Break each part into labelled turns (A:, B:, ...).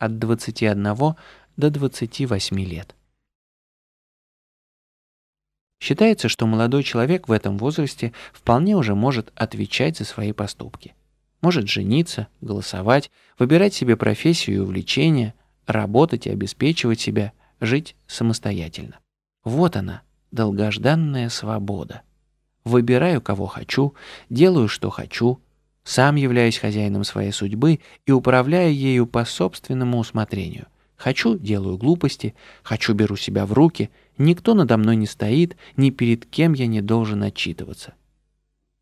A: от 21 до 28 лет. Считается, что молодой человек в этом возрасте вполне уже может отвечать за свои поступки. Может жениться, голосовать, выбирать себе профессию и увлечения, работать и обеспечивать себя, жить самостоятельно. Вот она, долгожданная свобода. Выбираю, кого хочу, делаю, что хочу, сам являюсь хозяином своей судьбы и управляю ею по собственному усмотрению. Хочу – делаю глупости, хочу – беру себя в руки, никто надо мной не стоит, ни перед кем я не должен отчитываться.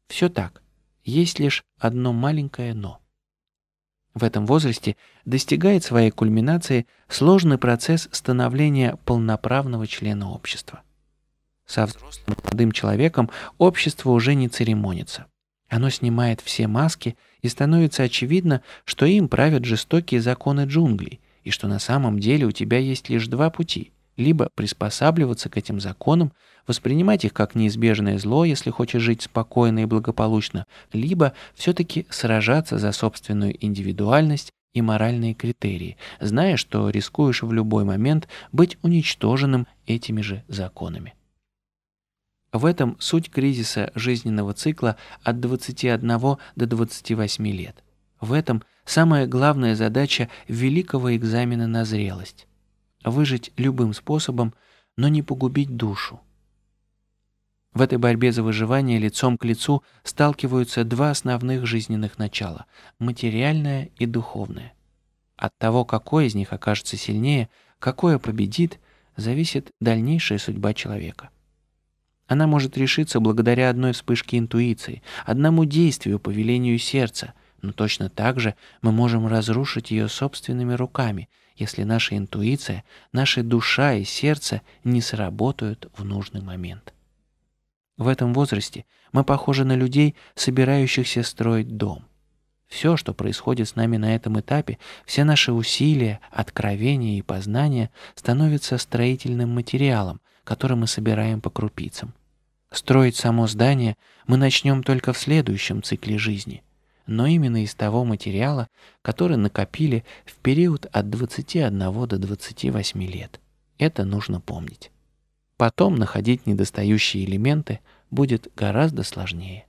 A: Все так. Есть лишь одно маленькое «но». В этом возрасте достигает своей кульминации сложный процесс становления полноправного члена общества. Со взрослым молодым человеком общество уже не церемонится. Оно снимает все маски, и становится очевидно, что им правят жестокие законы джунглей, и что на самом деле у тебя есть лишь два пути – либо приспосабливаться к этим законам, воспринимать их как неизбежное зло, если хочешь жить спокойно и благополучно, либо все-таки сражаться за собственную индивидуальность и моральные критерии, зная, что рискуешь в любой момент быть уничтоженным этими же законами. В этом суть кризиса жизненного цикла от 21 до 28 лет. В этом самая главная задача великого экзамена на зрелость – выжить любым способом, но не погубить душу. В этой борьбе за выживание лицом к лицу сталкиваются два основных жизненных начала – материальное и духовное. От того, какое из них окажется сильнее, какое победит, зависит дальнейшая судьба человека – она может решиться благодаря одной вспышке интуиции, одному действию по велению сердца, но точно так же мы можем разрушить ее собственными руками, если наша интуиция, наша душа и сердце не сработают в нужный момент. В этом возрасте мы похожи на людей, собирающихся строить дом. Все, что происходит с нами на этом этапе, все наши усилия, откровения и познания становятся строительным материалом, который мы собираем по крупицам. Строить само здание мы начнем только в следующем цикле жизни, но именно из того материала, который накопили в период от 21 до 28 лет. Это нужно помнить. Потом находить недостающие элементы будет гораздо сложнее.